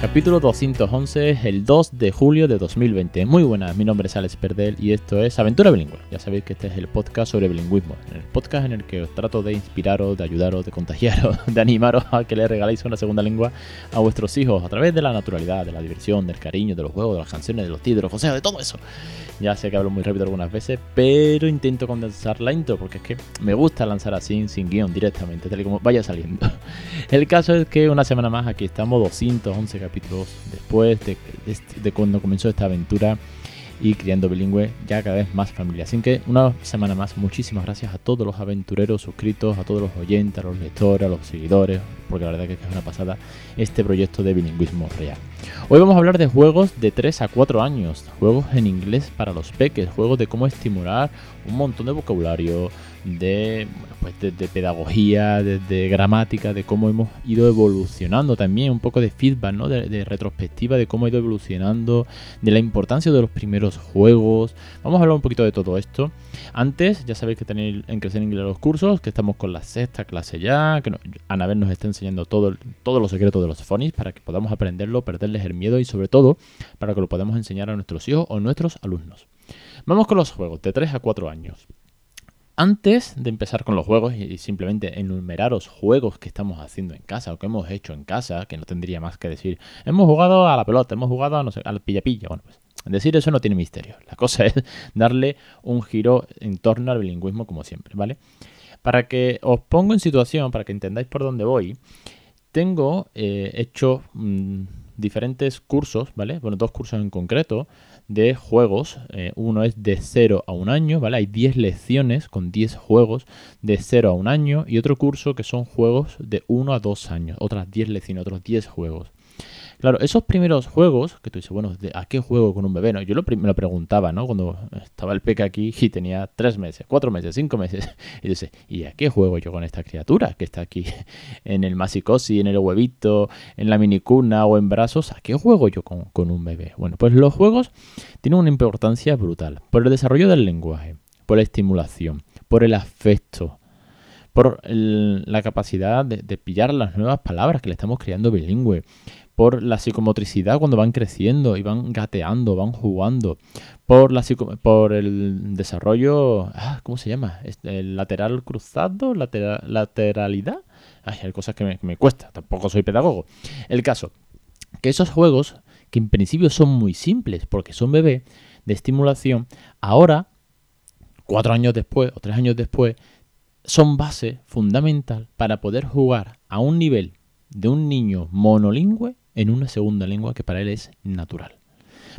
Capítulo 211, el 2 de julio de 2020. Muy buenas, mi nombre es Alex Perdel y esto es Aventura Bilingüe. Ya sabéis que este es el podcast sobre bilingüismo, el podcast en el que os trato de inspiraros, de ayudaros, de contagiaros, de animaros a que le regaléis una segunda lengua a vuestros hijos a través de la naturalidad, de la diversión, del cariño, de los juegos, de las canciones, de los títulos, o sea, de todo eso. Ya sé que hablo muy rápido algunas veces, pero intento condensar la intro porque es que me gusta lanzar así, sin guion, directamente, tal y como vaya saliendo. El caso es que una semana más aquí estamos, 211 capítulos después de, cuando comenzó esta aventura y criando bilingüe ya cada vez más familia. Así que una semana más, muchísimas gracias a todos los aventureros suscritos, a todos los oyentes, a los lectores, a los seguidores, porque la verdad que es una pasada este proyecto de bilingüismo real. Hoy vamos a hablar de juegos de 3 a 4 años, juegos en inglés para los peques, juegos de cómo estimular un montón de vocabulario, de, pues de, pedagogía, de, gramática, de cómo hemos ido evolucionando también, un poco de feedback, ¿no? de, retrospectiva de cómo ha ido evolucionando, de la importancia de los primeros juegos. Vamos a hablar un poquito de todo esto. Antes, ya sabéis que tenéis en Crecer en Inglés los cursos, que estamos con la sexta clase ya, que Anabel nos está enseñando todo, todos los secretos de los phonics para que podamos aprenderlo, perderles el miedo y sobre todo para que lo podamos enseñar a nuestros hijos o nuestros alumnos. Vamos con los juegos de 3 a 4 años. Antes de empezar con los juegos y simplemente enumeraros juegos que estamos haciendo en casa o que hemos hecho en casa, que no tendría más que decir, hemos jugado a la pelota, hemos jugado a no sé, al pilla-pilla. Bueno, pues decir eso no tiene misterio. La cosa es darle un giro en torno al bilingüismo como siempre, ¿vale? Para que os pongo en situación, para que entendáis por dónde voy, tengo eh, hecho mm, diferentes cursos, ¿vale? Bueno, dos cursos en concreto de juegos. Eh, uno es de 0 a un año, ¿vale? Hay 10 lecciones con 10 juegos de 0 a un año y otro curso que son juegos de 1 a 2 años, otras 10 lecciones, otros 10 juegos. Claro, esos primeros juegos, que tú dices, bueno, ¿a qué juego con un bebé? No, yo lo, me lo preguntaba, ¿no? Cuando estaba el peque aquí y tenía tres meses, cuatro meses, cinco meses. Y dice, ¿y a qué juego yo con esta criatura que está aquí en el masicosi, en el huevito, en la minicuna o en brazos? ¿A qué juego yo con, con un bebé? Bueno, pues los juegos tienen una importancia brutal por el desarrollo del lenguaje, por la estimulación, por el afecto, por la capacidad de, pillar las nuevas palabras que le estamos creando bilingüe, por la psicomotricidad cuando van creciendo y van gateando, van jugando, por, la por el desarrollo, ah, ¿cómo se llama? El lateral cruzado, lateralidad. Ay, hay cosas que me, me cuesta, tampoco soy pedagogo. El caso, que esos juegos, que en principio son muy simples porque son bebé de estimulación, ahora, cuatro años después o tres años después, son base fundamental para poder jugar a un nivel de un niño monolingüe en una segunda lengua que para él es natural.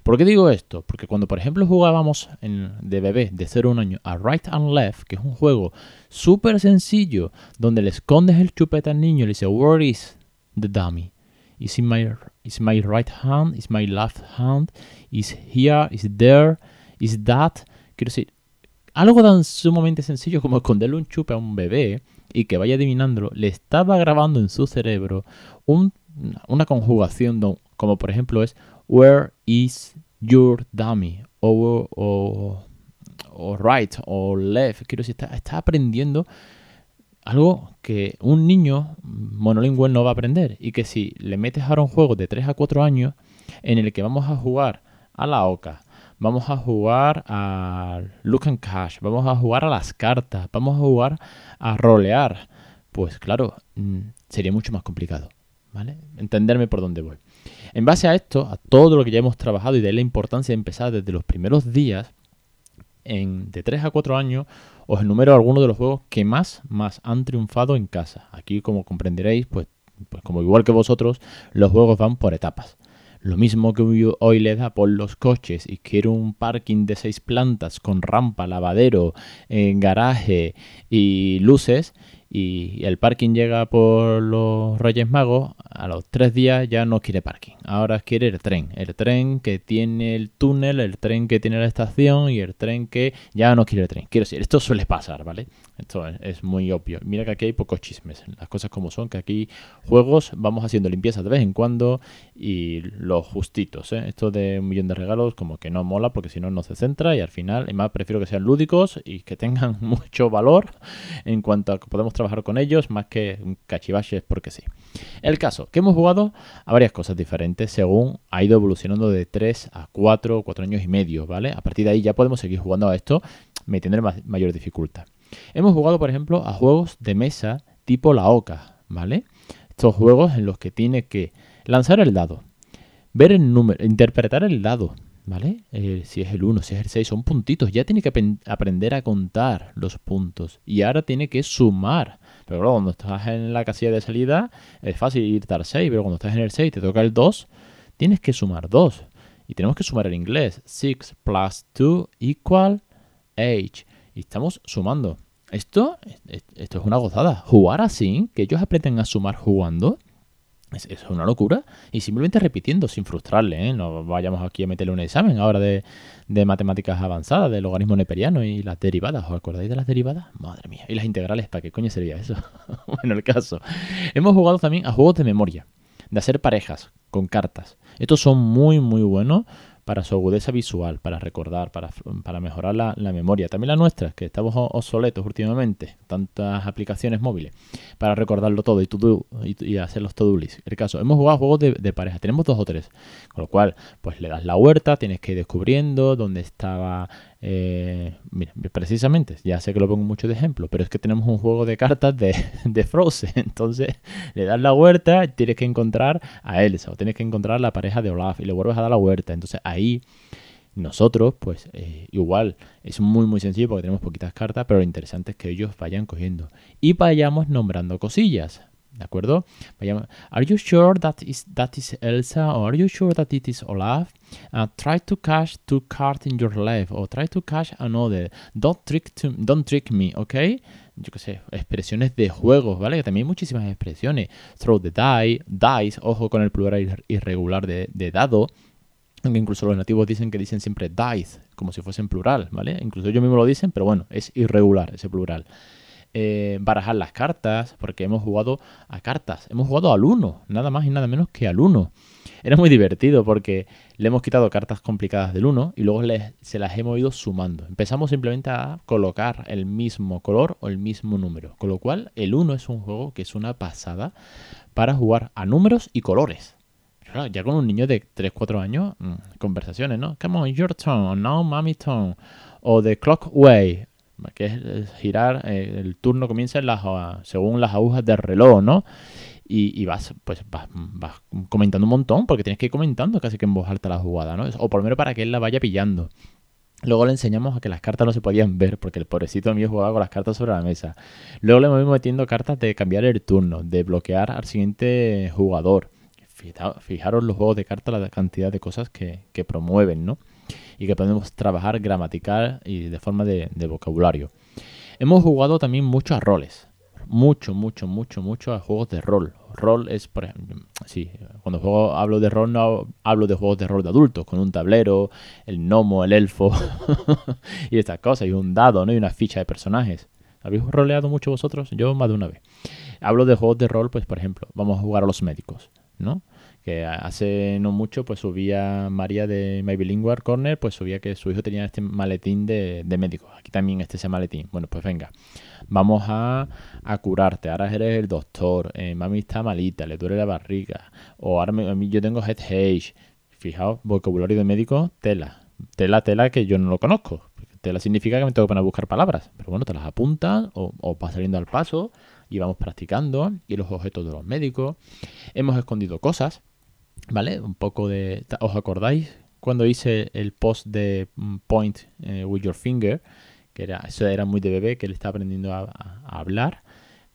¿Por qué digo esto? Porque cuando, por ejemplo, jugábamos de bebé de 0 a 1 año a Right and Left, que es un juego súper sencillo, donde le escondes el chupete al niño y le dice, Where is the dummy? Is it my, is my right hand? Is my left hand? Is here? Is there? Is that? Quiero decir, algo tan sumamente sencillo como esconderle un chupe a un bebé y que vaya adivinándolo, le estaba grabando en su cerebro un una conjugación como por ejemplo es Where is your dummy? O, right o left. Quiero decir, está, está aprendiendo algo que un niño monolingüe no va a aprender y que si le metes ahora un juego de 3 a 4 años en el que vamos a jugar a la oca, vamos a jugar a look and cash, vamos a jugar a las cartas, vamos a jugar a rolear, pues claro, mm, sería mucho más complicado. Entenderme por dónde voy. En base a esto, a todo lo que ya hemos trabajado y de la importancia de empezar desde los primeros días, en, de 3 a 4 años, os enumero algunos de los juegos que más, más han triunfado en casa. Aquí, como comprenderéis, pues, pues como igual que vosotros, los juegos van por etapas. Lo mismo que hoy le da por los coches y quiero un parking de seis plantas con rampa, lavadero, eh, garaje y luces, y el parking llega por los Reyes Magos, a los tres días ya no quiere parking. Ahora quiere el tren. El tren que tiene el túnel, el tren que tiene la estación y el tren que ya no quiere el tren. Quiero decir, esto suele pasar, ¿vale? Esto es, muy obvio. Mira que aquí hay pocos chismes. Las cosas como son, que aquí juegos vamos haciendo limpieza de vez en cuando y los justitos. ¿eh? Esto de un millón de regalos como que no mola porque si no no se centra y al final, y más prefiero que sean lúdicos y que tengan mucho valor en cuanto a que podemos trabajar con ellos más que cachivaches porque sí. El caso, que hemos jugado a varias cosas diferentes según ha ido evolucionando de 3 a 4, 4 años y medio, ¿vale? A partir de ahí ya podemos seguir jugando a esto metiendo mayor dificultad. Hemos jugado, por ejemplo, a juegos de mesa tipo la OCA, ¿vale? Estos juegos en los que tiene que lanzar el dado, ver el número, interpretar el dado, ¿vale? Eh, si es el 1, si es el 6, son puntitos. Ya tiene que aprender a contar los puntos. Y ahora tiene que sumar. Pero claro, cuando estás en la casilla de salida es fácil ir al 6, pero cuando estás en el 6 y te toca el 2, tienes que sumar 2. Y tenemos que sumar el inglés. 6 plus 2 equal 8. Y estamos sumando. Esto, esto es una gozada. Jugar así, que ellos aprenden a sumar jugando, es, una locura. Y simplemente repitiendo, sin frustrarle. ¿eh? No vayamos aquí a meterle un examen ahora de, matemáticas avanzadas, del logaritmo neperiano y las derivadas. ¿Os acordáis de las derivadas? Madre mía. ¿Y las integrales? ¿Para qué coño sería eso? bueno, el caso. Hemos jugado también a juegos de memoria, de hacer parejas con cartas. Estos son muy, muy buenos para su agudeza visual, para recordar, para, para mejorar la, memoria. También la nuestra, que estamos obsoletos últimamente, tantas aplicaciones móviles, para recordarlo todo y, y, hacer los to-do. El caso, hemos jugado juegos de, de, pareja, tenemos dos o tres, con lo cual, pues le das la huerta, tienes que ir descubriendo dónde estaba eh, mira, precisamente, ya sé que lo pongo mucho de ejemplo, pero es que tenemos un juego de cartas de, de Frozen. Entonces le das la huerta, tienes que encontrar a Elsa o tienes que encontrar la pareja de Olaf y le vuelves a dar la huerta. Entonces ahí nosotros, pues eh, igual, es muy muy sencillo porque tenemos poquitas cartas, pero lo interesante es que ellos vayan cogiendo y vayamos nombrando cosillas. ¿De acuerdo? Are you sure that is, that is Elsa? Or are you sure that it is Olaf? Uh, try to cash two cards in your left. Or try to cash another. Don't trick, don't trick me, ¿ok? Yo qué sé, expresiones de juegos, ¿vale? Que también hay muchísimas expresiones. Throw the die, dice, ojo con el plural irregular de, dado. Aunque incluso los nativos dicen que dicen siempre dice, como si fuesen plural, ¿vale? Incluso ellos mismos lo dicen, pero bueno, es irregular ese plural. Eh, barajar las cartas, porque hemos jugado a cartas, hemos jugado al 1, nada más y nada menos que al 1. Era muy divertido porque le hemos quitado cartas complicadas del 1 y luego se las hemos ido sumando. Empezamos simplemente a colocar el mismo color o el mismo número, con lo cual el 1 es un juego que es una pasada para jugar a números y colores. ya con un niño de 3-4 años, mm, conversaciones, ¿no? Come on, your turn, now mommy turn. O The Clock Way, que es girar, eh, el turno comienza en las, según las agujas del reloj, ¿no? Y, vas, pues vas, comentando un montón, porque tienes que ir comentando casi que en voz alta la jugada, ¿no? O por lo menos para que él la vaya pillando. Luego le enseñamos a que las cartas no se podían ver, porque el pobrecito mío jugaba con las cartas sobre la mesa. Luego le hemos metiendo cartas de cambiar el turno, de bloquear al siguiente jugador. Fijaros los juegos de cartas, la cantidad de cosas que, que promueven, ¿no? Y que podemos trabajar gramatical y de forma de, vocabulario. Hemos jugado también mucho a roles. Mucho, mucho, mucho, mucho a juegos de rol. Rol es, por ejemplo, sí, cuando juego, hablo de rol hablo de juegos de rol de adultos, con un tablero, el gnomo, el elfo y estas cosas, y un dado, ¿no? Y una ficha de personajes. ¿Habéis roleado mucho vosotros? Yo más de una vez. Hablo de juegos de rol, pues por ejemplo, vamos a jugar a los médicos, ¿no? Que hace no mucho pues subía María de My Bilingual Corner, pues subía que su hijo tenía este maletín de, médico. Aquí también este ese maletín. Bueno, pues venga, vamos a, curarte. Ahora eres el doctor, eh, mami está malita, le duele la barriga, o ahora a mí yo tengo head. Fijaos, vocabulario de médico, tela. Tela, tela que yo no lo conozco. Tela significa que me tengo que poner a buscar palabras. Pero bueno, te las apuntas o, o vas saliendo al paso y vamos practicando. Y los objetos de los médicos. Hemos escondido cosas. ¿Vale? Un poco de... ¿Os acordáis cuando hice el post de mm, Point eh, with Your Finger? Que era, eso era muy de bebé, que él estaba aprendiendo a, hablar,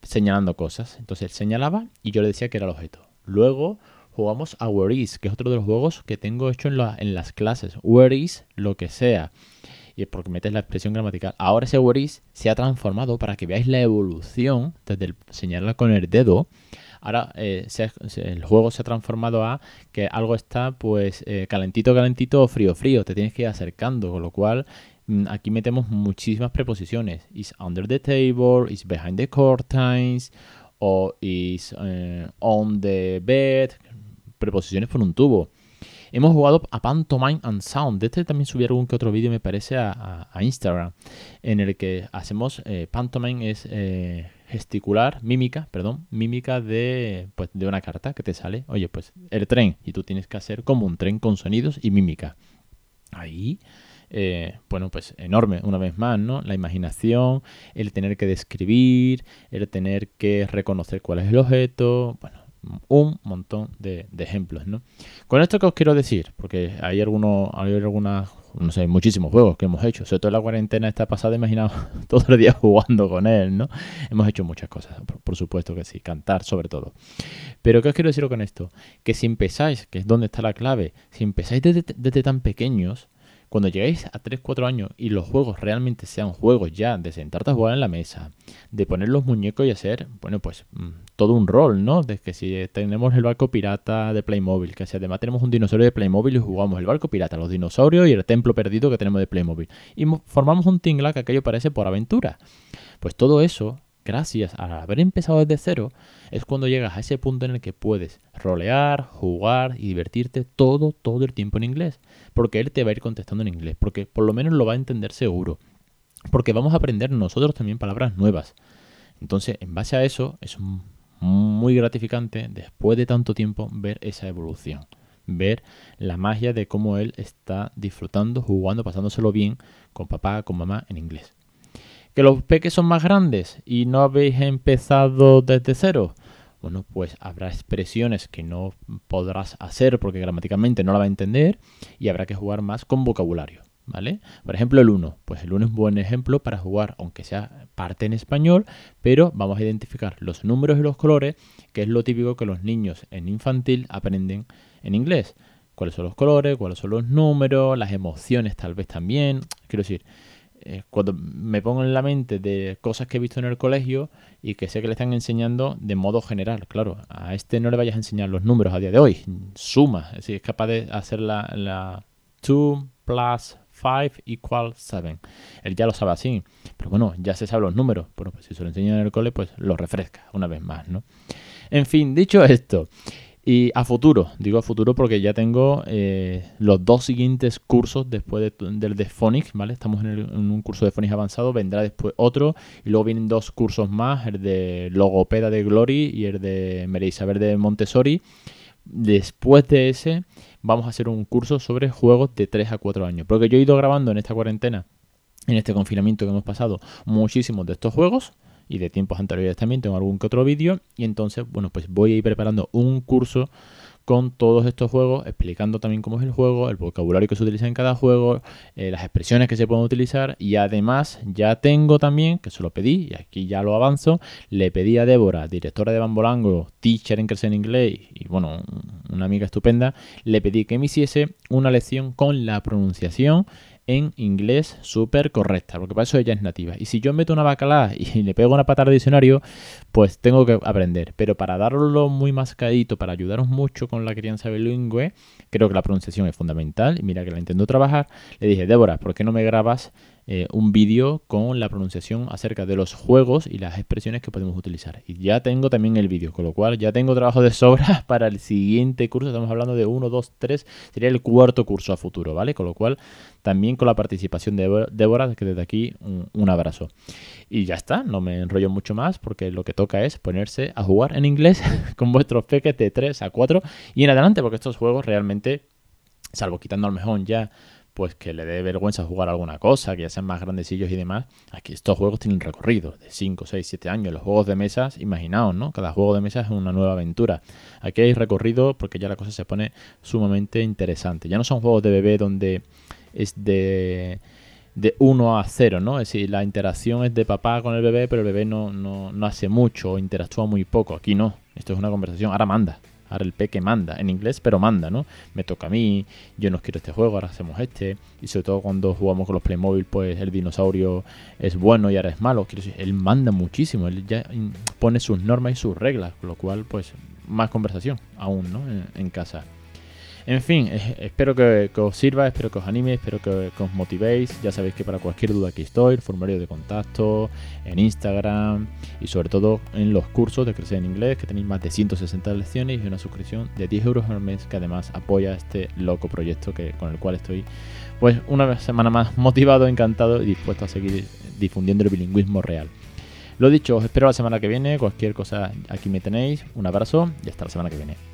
señalando cosas. Entonces él señalaba y yo le decía que era el objeto. Luego jugamos a Where Is, que es otro de los juegos que tengo hecho en, en las clases. Where Is, lo que sea. y porque metes la expresión gramatical. Ahora ese where is se ha transformado para que veáis la evolución desde el señalar con el dedo. Ahora eh, el juego se ha transformado a que algo está pues eh, calentito, calentito o frío, frío. Te tienes que ir acercando, con lo cual mm, aquí metemos muchísimas preposiciones. Is under the table, is behind the curtains, o is eh, on the bed. Preposiciones por un tubo. Hemos jugado a Pantomime and Sound. De este también subí algún que otro vídeo, me parece, a, Instagram, en el que hacemos eh, Pantomime es eh, gesticular, mímica, perdón, mímica de, pues, de una carta que te sale. Oye, pues el tren, y tú tienes que hacer como un tren con sonidos y mímica. Ahí. Eh, bueno, pues enorme, una vez más, ¿no? La imaginación, el tener que describir, el tener que reconocer cuál es el objeto, bueno, un montón de, ejemplos, ¿no? Con esto que os quiero decir, porque hay algunos, hay algunas, no sé, muchísimos juegos que hemos hecho, sobre todo la cuarentena esta pasada, imaginaos todos los días jugando con él, ¿no? Hemos hecho muchas cosas, por, supuesto que sí, cantar sobre todo. Pero ¿qué os quiero decir con esto? Que si empezáis, que es donde está la clave, si empezáis desde tan pequeños, cuando lleguéis a 3-4 años y los juegos realmente sean juegos ya de sentarte a jugar en la mesa, de poner los muñecos y hacer, bueno, pues mm, todo un rol, ¿no? De que si tenemos el barco pirata de Playmobil, que si además tenemos un dinosaurio de Playmobil y jugamos el barco pirata, los dinosaurios y el templo perdido que tenemos de Playmobil. Y formamos un tingla que aquello parece por aventura. Pues todo eso gracias a haber empezado desde cero, es cuando llegas a ese punto en el que puedes rolear, jugar y divertirte todo, todo el tiempo en inglés. Porque él te va a ir contestando en inglés, porque por lo menos lo va a entender seguro. Porque vamos a aprender nosotros también palabras nuevas. Entonces, en base a eso, es muy gratificante después de tanto tiempo ver esa evolución. Ver la magia de cómo él está disfrutando, jugando, pasándoselo bien con papá, con mamá en inglés. ¿Que los peques son más grandes y no habéis empezado desde cero? Bueno, pues habrá expresiones que no podrás hacer porque gramaticalmente no la va a entender y habrá que jugar más con vocabulario. ¿Vale? Por ejemplo, el 1. Pues el 1 es un buen ejemplo para jugar, aunque sea parte en español, pero vamos a identificar los números y los colores, que es lo típico que los niños en infantil aprenden en inglés. ¿Cuáles son los colores? ¿Cuáles son los números? Las emociones tal vez también. Quiero decir, eh, cuando me pongo en la mente de cosas que he visto en el colegio y que sé que le están enseñando de modo general. Claro, a este no le vayas a enseñar los números a día de hoy. Suma, es decir, es capaz de hacer la, la 2 plus 5 equal 7. Él ya lo sabe así, pero bueno, ya se sabe los números. Bueno, pues si se lo enseñan en el cole, pues lo refresca una vez más, ¿no? En fin, dicho esto, y a futuro, digo a futuro porque ya tengo eh, los dos siguientes cursos después del de, Phonics, ¿vale? Estamos en, un curso de Phonics avanzado, vendrá después otro y luego vienen dos cursos más, el de Logopeda de Glory y el de María Isabel de Montessori. Después de ese vamos a hacer un curso sobre juegos de 3 a 4 años, porque yo he ido grabando en esta cuarentena, en este confinamiento que hemos pasado, muchísimos de estos juegos y de tiempos anteriores también tengo algún que otro vídeo y entonces, bueno, pues voy a ir preparando un curso con todos estos juegos, explicando también cómo es el juego, el vocabulario que se utiliza en cada juego, eh, las expresiones que se pueden utilizar y además ya tengo también, que se lo pedí y aquí ya lo avanzo, le pedí a Débora, directora de Bambolango, teacher en Crecer en Inglés y bueno, una amiga estupenda, le pedí que me hiciese una lección con la pronunciación en inglés súper correcta, porque para eso ella es nativa. Y si yo meto una bacalá y le pego una patada de diccionario, pues tengo que aprender. Pero para darlo muy mascadito, para ayudaros mucho con la crianza bilingüe, creo que la pronunciación es fundamental. Y mira que la intento trabajar. Le dije, Débora, ¿por qué no me grabas eh, un vídeo con la pronunciación acerca de los juegos y las expresiones que podemos utilizar. Y ya tengo también el vídeo, con lo cual ya tengo trabajo de sobra para el siguiente curso. Estamos hablando de 1, 2, 3, sería el cuarto curso a futuro, ¿vale? Con lo cual también con la participación de Débora, que desde aquí un, abrazo. Y ya está, no me enrollo mucho más porque lo que toca es ponerse a jugar en inglés con vuestros peques de 3 a 4 y en adelante, porque estos juegos realmente, salvo quitando al mejor ya pues que le dé vergüenza jugar alguna cosa, que ya sean más grandecillos y demás, aquí estos juegos tienen recorrido de 5, 6, 7 años. Los juegos de mesas, imaginaos, ¿no? Cada juego de mesa es una nueva aventura. Aquí hay recorrido porque ya la cosa se pone sumamente interesante. Ya no son juegos de bebé donde es de de 1 a 0, ¿no? Es decir, la interacción es de papá con el bebé, pero el bebé no, no, no hace mucho o interactúa muy poco. Aquí no. Esto es una conversación. Ahora manda Ahora el peque manda, en inglés, pero manda, ¿no? Me toca a mí, yo no quiero este juego, ahora hacemos este. Y sobre todo cuando jugamos con los Playmobil, pues el dinosaurio es bueno y ahora es malo. Quiero decir, él manda muchísimo, él ya pone sus normas y sus reglas, con lo cual, pues, más conversación aún, ¿no? en casa. En fin, espero que, os sirva, espero que os anime, espero que, os motivéis. Ya sabéis que para cualquier duda aquí estoy, el formulario de contacto, en Instagram y sobre todo en los cursos de Crecer en Inglés, que tenéis más de 160 lecciones y una suscripción de 10 euros al mes que además apoya este loco proyecto que, con el cual estoy pues una semana más motivado, encantado y dispuesto a seguir difundiendo el bilingüismo real. Lo dicho, os espero la semana que viene. Cualquier cosa aquí me tenéis. Un abrazo y hasta la semana que viene.